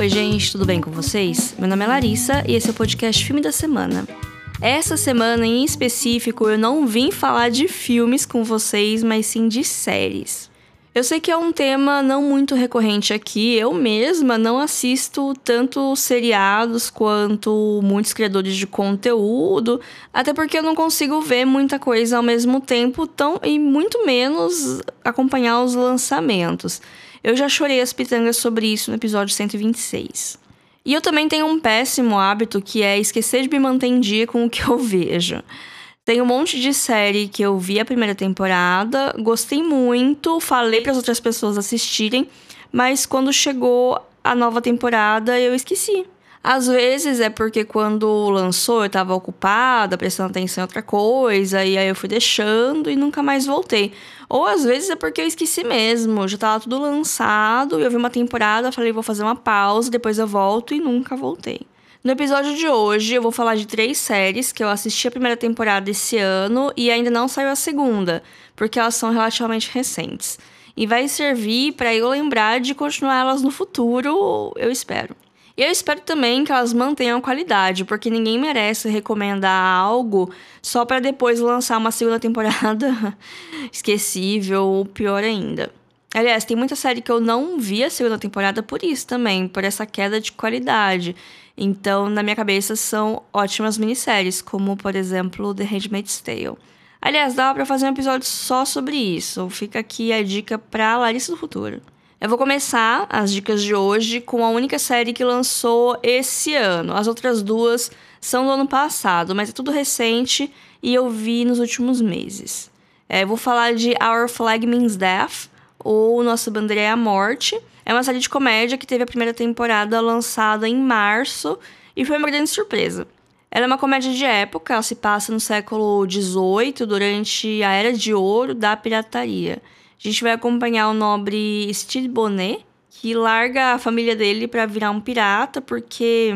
Oi, gente, tudo bem com vocês? Meu nome é Larissa e esse é o podcast Filme da Semana. Essa semana em específico eu não vim falar de filmes com vocês, mas sim de séries. Eu sei que é um tema não muito recorrente aqui. Eu mesma não assisto tanto seriados quanto muitos criadores de conteúdo, até porque eu não consigo ver muita coisa ao mesmo tempo, tão e muito menos acompanhar os lançamentos. Eu já chorei as pitangas sobre isso no episódio 126. E eu também tenho um péssimo hábito que é esquecer de me manter em dia com o que eu vejo. Tem um monte de série que eu vi a primeira temporada, gostei muito, falei para as outras pessoas assistirem, mas quando chegou a nova temporada eu esqueci. Às vezes é porque quando lançou eu tava ocupada, prestando atenção em outra coisa, e aí eu fui deixando e nunca mais voltei. Ou às vezes é porque eu esqueci mesmo, já tava tudo lançado, eu vi uma temporada, falei vou fazer uma pausa, depois eu volto e nunca voltei. No episódio de hoje, eu vou falar de três séries que eu assisti a primeira temporada esse ano e ainda não saiu a segunda, porque elas são relativamente recentes. E vai servir para eu lembrar de continuar elas no futuro, eu espero. E eu espero também que elas mantenham a qualidade, porque ninguém merece recomendar algo só para depois lançar uma segunda temporada esquecível ou pior ainda. Aliás, tem muita série que eu não vi a segunda temporada por isso também, por essa queda de qualidade. Então, na minha cabeça, são ótimas minisséries, como, por exemplo, The Handmaid's Tale. Aliás, dava para fazer um episódio só sobre isso. Fica aqui a dica pra Larissa do Futuro. Eu vou começar as dicas de hoje com a única série que lançou esse ano. As outras duas são do ano passado, mas é tudo recente e eu vi nos últimos meses. É, eu vou falar de Our Flag Means Death, ou Nossa Bandeira é a Morte, é uma série de comédia que teve a primeira temporada lançada em março e foi uma grande surpresa. Ela é uma comédia de época, ela se passa no século XVIII, durante a Era de Ouro da pirataria. A gente vai acompanhar o nobre Steve Bonnet, que larga a família dele para virar um pirata, porque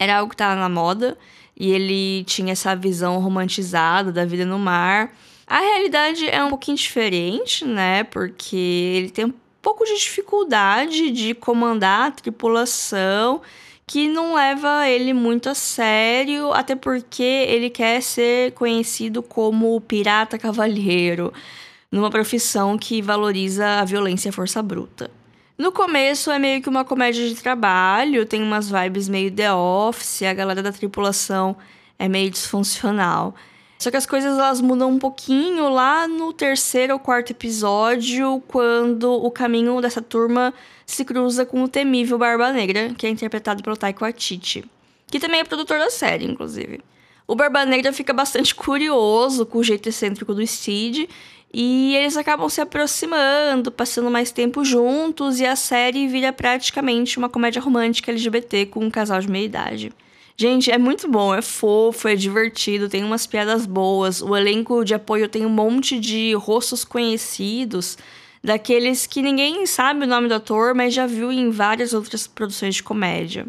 era algo que estava na moda e ele tinha essa visão romantizada da vida no mar. A realidade é um pouquinho diferente, né? Porque ele tem pouco de dificuldade de comandar a tripulação, que não leva ele muito a sério, até porque ele quer ser conhecido como pirata cavalheiro, numa profissão que valoriza a violência e a força bruta. No começo é meio que uma comédia de trabalho, tem umas vibes meio The Office, a galera da tripulação é meio disfuncional. Só que as coisas elas mudam um pouquinho lá no terceiro ou quarto episódio, quando o caminho dessa turma se cruza com o temível Barba Negra, que é interpretado pelo Taika Waititi, que também é produtor da série, inclusive. O Barba Negra fica bastante curioso com o jeito excêntrico do Steed e eles acabam se aproximando, passando mais tempo juntos e a série vira praticamente uma comédia romântica LGBT com um casal de meia idade. Gente, é muito bom, é fofo, é divertido, tem umas piadas boas. O elenco de apoio tem um monte de rostos conhecidos, daqueles que ninguém sabe o nome do ator, mas já viu em várias outras produções de comédia.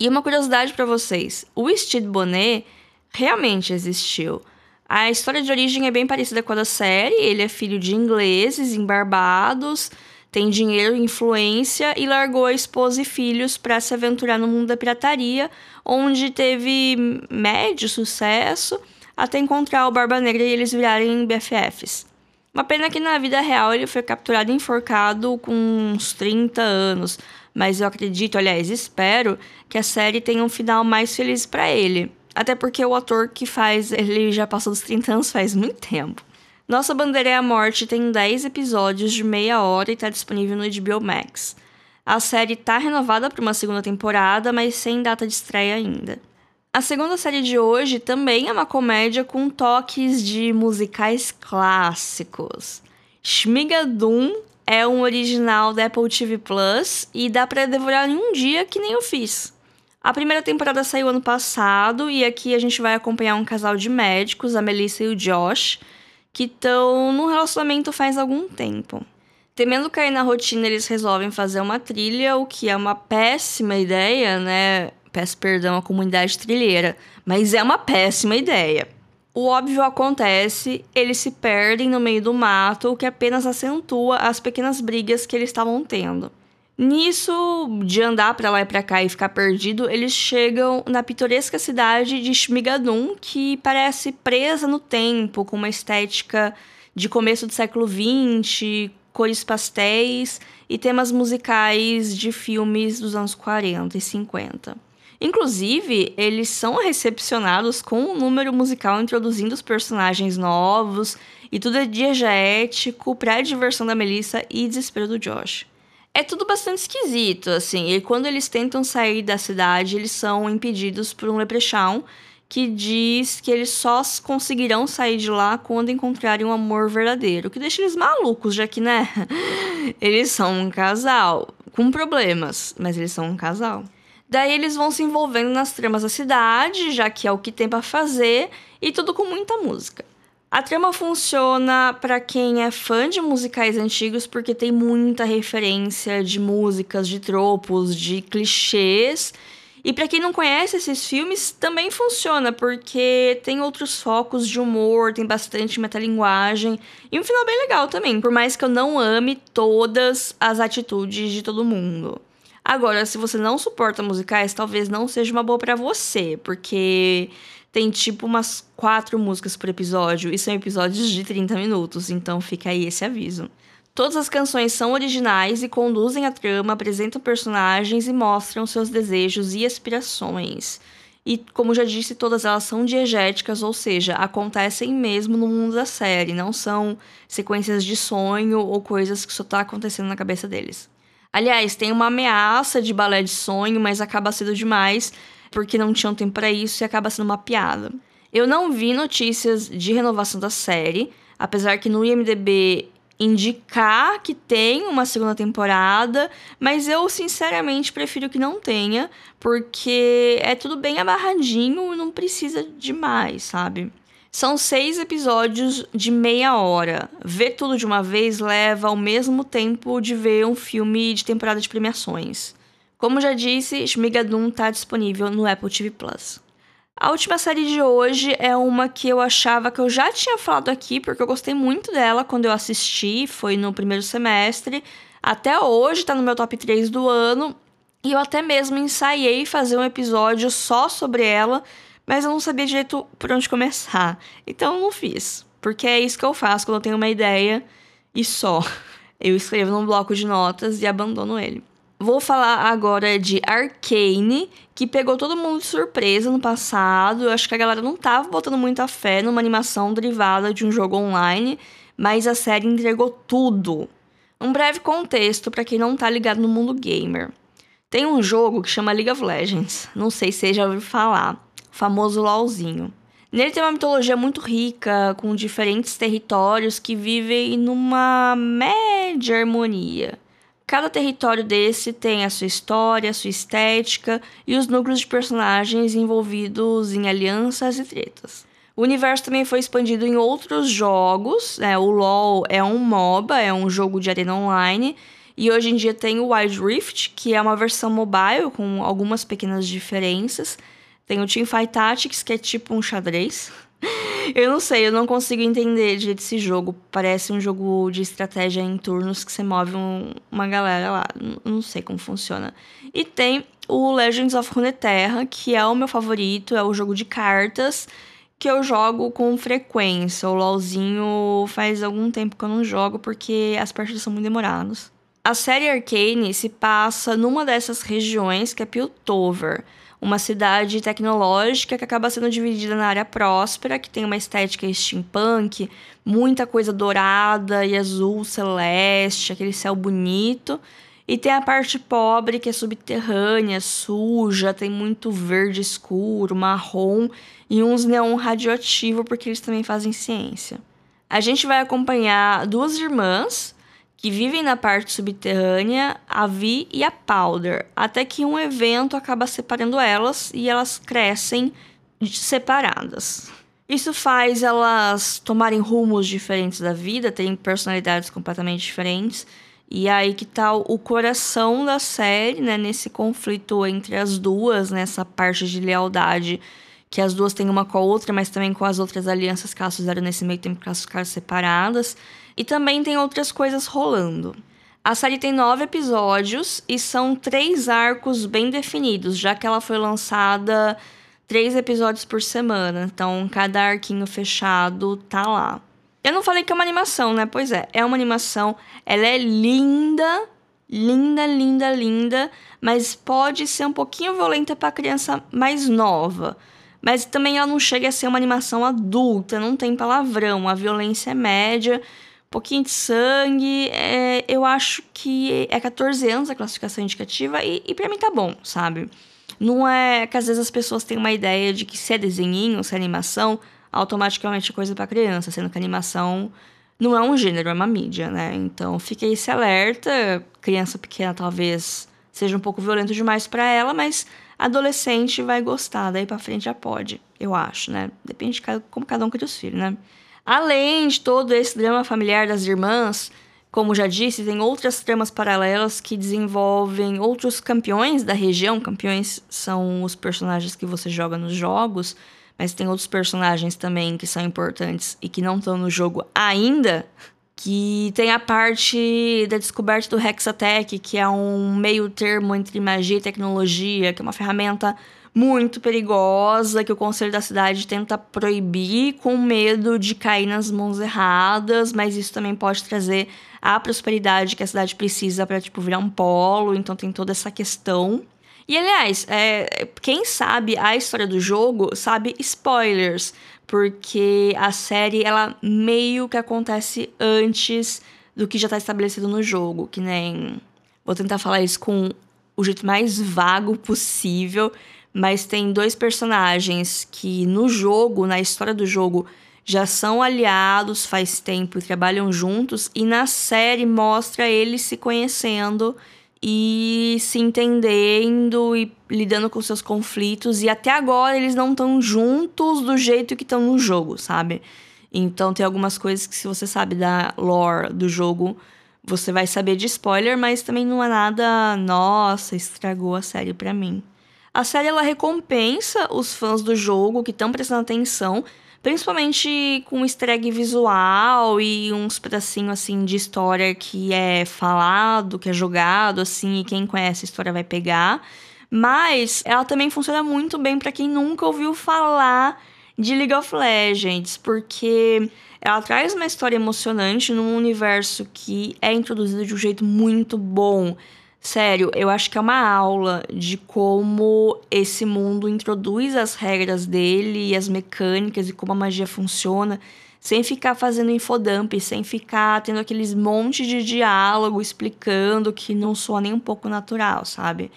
E uma curiosidade para vocês: o Steve Bonnet realmente existiu. A história de origem é bem parecida com a da série. Ele é filho de ingleses em Barbados tem dinheiro, influência e largou a esposa e filhos para se aventurar no mundo da pirataria, onde teve médio sucesso até encontrar o Barba Negra e eles virarem BFFs. Uma pena que na vida real ele foi capturado e enforcado com uns 30 anos, mas eu acredito, aliás, espero que a série tenha um final mais feliz para ele. Até porque o ator que faz ele já passou dos 30 anos faz muito tempo. Nossa Bandeira é a Morte tem 10 episódios de meia hora e está disponível no HBO Max. A série está renovada para uma segunda temporada, mas sem data de estreia ainda. A segunda série de hoje também é uma comédia com toques de musicais clássicos. Shmigadum é um original da Apple TV Plus e dá para devorar em um dia que nem eu fiz. A primeira temporada saiu ano passado e aqui a gente vai acompanhar um casal de médicos, a Melissa e o Josh, que estão num relacionamento faz algum tempo. Temendo cair na rotina, eles resolvem fazer uma trilha, o que é uma péssima ideia, né? Peço perdão à comunidade trilheira, mas é uma péssima ideia. O óbvio acontece, eles se perdem no meio do mato, o que apenas acentua as pequenas brigas que eles estavam tendo. Nisso, de andar para lá e para cá e ficar perdido, eles chegam na pitoresca cidade de Shmigadun, que parece presa no tempo, com uma estética de começo do século XX, cores pastéis e temas musicais de filmes dos anos 40 e 50. Inclusive, eles são recepcionados com um número musical introduzindo os personagens novos e tudo é diegético para a diversão da Melissa e desespero do Josh. É tudo bastante esquisito, assim, e quando eles tentam sair da cidade, eles são impedidos por um leprechaun que diz que eles só conseguirão sair de lá quando encontrarem um amor verdadeiro, o que deixa eles malucos, já que, né, eles são um casal com problemas, mas eles são um casal. Daí eles vão se envolvendo nas tramas da cidade, já que é o que tem para fazer, e tudo com muita música. A trama funciona para quem é fã de musicais antigos porque tem muita referência de músicas, de tropos, de clichês. E para quem não conhece esses filmes, também funciona porque tem outros focos de humor, tem bastante metalinguagem e um final bem legal também, por mais que eu não ame todas as atitudes de todo mundo. Agora, se você não suporta musicais, talvez não seja uma boa para você, porque tem tipo umas quatro músicas por episódio e são episódios de 30 minutos, então fica aí esse aviso. Todas as canções são originais e conduzem a trama, apresentam personagens e mostram seus desejos e aspirações. E, como já disse, todas elas são diegéticas, ou seja, acontecem mesmo no mundo da série, não são sequências de sonho ou coisas que só tá acontecendo na cabeça deles. Aliás, tem uma ameaça de balé de sonho, mas acaba sendo demais, porque não tinham tempo para isso e acaba sendo uma piada. Eu não vi notícias de renovação da série, apesar que no IMDb indicar que tem uma segunda temporada, mas eu sinceramente prefiro que não tenha, porque é tudo bem amarradinho e não precisa de mais, sabe? São seis episódios de meia hora. Ver tudo de uma vez leva ao mesmo tempo de ver um filme de temporada de premiações. Como já disse, Shmigadun está disponível no Apple TV Plus. A última série de hoje é uma que eu achava que eu já tinha falado aqui, porque eu gostei muito dela quando eu assisti, foi no primeiro semestre. Até hoje tá no meu top 3 do ano. E eu até mesmo ensaiei fazer um episódio só sobre ela, mas eu não sabia direito por onde começar. Então eu não fiz, porque é isso que eu faço quando eu tenho uma ideia e só. Eu escrevo num bloco de notas e abandono ele. Vou falar agora de Arcane, que pegou todo mundo de surpresa no passado. Eu acho que a galera não tava botando muita fé numa animação derivada de um jogo online, mas a série entregou tudo. Um breve contexto para quem não tá ligado no mundo gamer. Tem um jogo que chama League of Legends. Não sei se você já ouviu falar. O famoso LoLzinho. Nele tem uma mitologia muito rica, com diferentes territórios que vivem numa média harmonia. Cada território desse tem a sua história, a sua estética e os núcleos de personagens envolvidos em alianças e tretas. O universo também foi expandido em outros jogos. Né? O LoL é um MOBA, é um jogo de arena online. E hoje em dia tem o Wild Rift, que é uma versão mobile com algumas pequenas diferenças. Tem o Teamfight Tactics, que é tipo um xadrez. eu não sei, eu não consigo entender direito esse jogo. Parece um jogo de estratégia em turnos que você move um, uma galera lá. Não sei como funciona. E tem o Legends of Runeterra, que é o meu favorito, é o jogo de cartas que eu jogo com frequência. O LoLzinho faz algum tempo que eu não jogo porque as partidas são muito demoradas. A série Arcane se passa numa dessas regiões que é Piltover uma cidade tecnológica que acaba sendo dividida na área próspera, que tem uma estética steampunk, muita coisa dourada e azul celeste, aquele céu bonito. E tem a parte pobre, que é subterrânea, suja, tem muito verde escuro, marrom e uns neon radioativo, porque eles também fazem ciência. A gente vai acompanhar duas irmãs que vivem na parte subterrânea, a Vi e a Powder, até que um evento acaba separando elas e elas crescem separadas. Isso faz elas tomarem rumos diferentes da vida, terem personalidades completamente diferentes. E aí que tá o coração da série, né? Nesse conflito entre as duas, nessa parte de lealdade que as duas têm uma com a outra, mas também com as outras alianças que elas fizeram nesse meio tempo que elas ficaram separadas. E também tem outras coisas rolando. A série tem nove episódios e são três arcos bem definidos, já que ela foi lançada três episódios por semana. Então, cada arquinho fechado tá lá. Eu não falei que é uma animação, né? Pois é, é uma animação. Ela é linda, linda, linda, linda, mas pode ser um pouquinho violenta para criança mais nova. Mas também ela não chega a ser uma animação adulta, não tem palavrão, a violência é média, pouquinho de sangue. É, eu acho que é 14 anos a classificação indicativa e, e para mim tá bom, sabe? Não é que às vezes as pessoas têm uma ideia de que se é desenhinho, se é animação, automaticamente é coisa para criança, sendo que animação não é um gênero, é uma mídia, né? Então fica esse alerta. Criança pequena talvez seja um pouco violento demais para ela, mas adolescente vai gostar, daí para frente já pode, eu acho, né? Depende de como cada um cria os filhos, né? Além de todo esse drama familiar das irmãs, como já disse, tem outras tramas paralelas que desenvolvem outros campeões da região. Campeões são os personagens que você joga nos jogos mas tem outros personagens também que são importantes e que não estão no jogo ainda. Que tem a parte da descoberta do Hexatech, que é um meio termo entre magia e tecnologia, que é uma ferramenta muito perigosa que o conselho da cidade tenta proibir com medo de cair nas mãos erradas, mas isso também pode trazer a prosperidade que a cidade precisa para tipo virar um polo, então tem toda essa questão. E aliás, é, quem sabe a história do jogo sabe spoilers, porque a série ela meio que acontece antes do que já está estabelecido no jogo, que nem vou tentar falar isso com o jeito mais vago possível, mas tem dois personagens que no jogo, na história do jogo, já são aliados faz tempo e trabalham juntos, e na série mostra eles se conhecendo e se entendendo e lidando com seus conflitos. E até agora eles não estão juntos do jeito que estão no jogo, sabe? Então tem algumas coisas que, se você sabe da lore do jogo, você vai saber de spoiler, mas também não é nada, nossa, estragou a série para mim. A série ela recompensa os fãs do jogo que estão prestando atenção Principalmente com easter egg visual e uns pedacinhos assim de história que é falado, que é jogado assim, e quem conhece a história vai pegar. Mas ela também funciona muito bem para quem nunca ouviu falar de League of Legends, porque ela traz uma história emocionante num universo que é introduzido de um jeito muito bom. Sério, eu acho que é uma aula de como esse mundo introduz as regras dele e as mecânicas e como a magia funciona, sem ficar fazendo infodump, sem ficar tendo aqueles monte de diálogo explicando que não soa nem um pouco natural, sabe?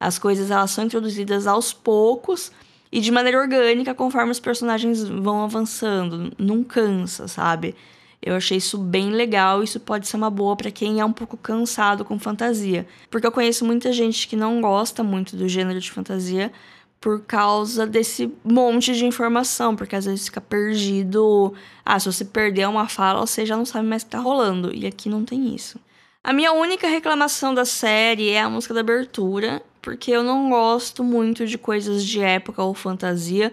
As coisas elas são introduzidas aos poucos e de maneira orgânica conforme os personagens vão avançando, não cansa, sabe? Eu achei isso bem legal, isso pode ser uma boa para quem é um pouco cansado com fantasia, porque eu conheço muita gente que não gosta muito do gênero de fantasia por causa desse monte de informação, porque às vezes fica perdido. Ah, se você perder uma fala, você já não sabe mais o que tá rolando, e aqui não tem isso. A minha única reclamação da série é a música da abertura, porque eu não gosto muito de coisas de época ou fantasia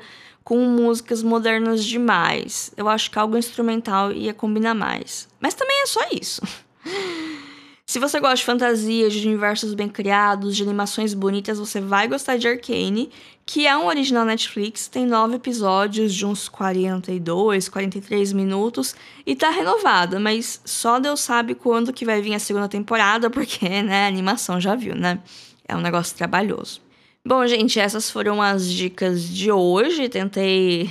com músicas modernas demais. Eu acho que algo instrumental ia combinar mais. Mas também é só isso. Se você gosta de fantasia, de universos bem criados, de animações bonitas, você vai gostar de Arcane, que é um original Netflix, tem nove episódios de uns 42, 43 minutos e tá renovada, mas só Deus sabe quando que vai vir a segunda temporada, porque, né, a animação já viu, né? É um negócio trabalhoso. Bom, gente, essas foram as dicas de hoje. Tentei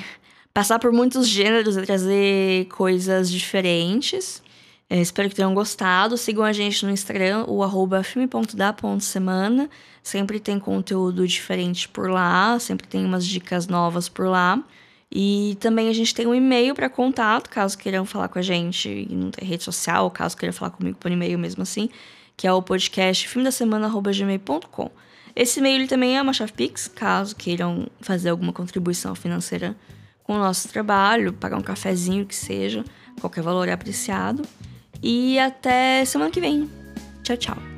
passar por muitos gêneros e trazer coisas diferentes. É, espero que tenham gostado. Sigam a gente no Instagram, o arroba filme.da.semana. Sempre tem conteúdo diferente por lá, sempre tem umas dicas novas por lá. E também a gente tem um e-mail para contato, caso queiram falar com a gente e não tem rede social, caso queiram falar comigo por e-mail mesmo assim, que é o podcast filmedasemana.gmail.com. Esse e-mail também é uma chave Pix, caso queiram fazer alguma contribuição financeira com o nosso trabalho, pagar um cafezinho que seja, qualquer valor é apreciado. E até semana que vem. Tchau, tchau.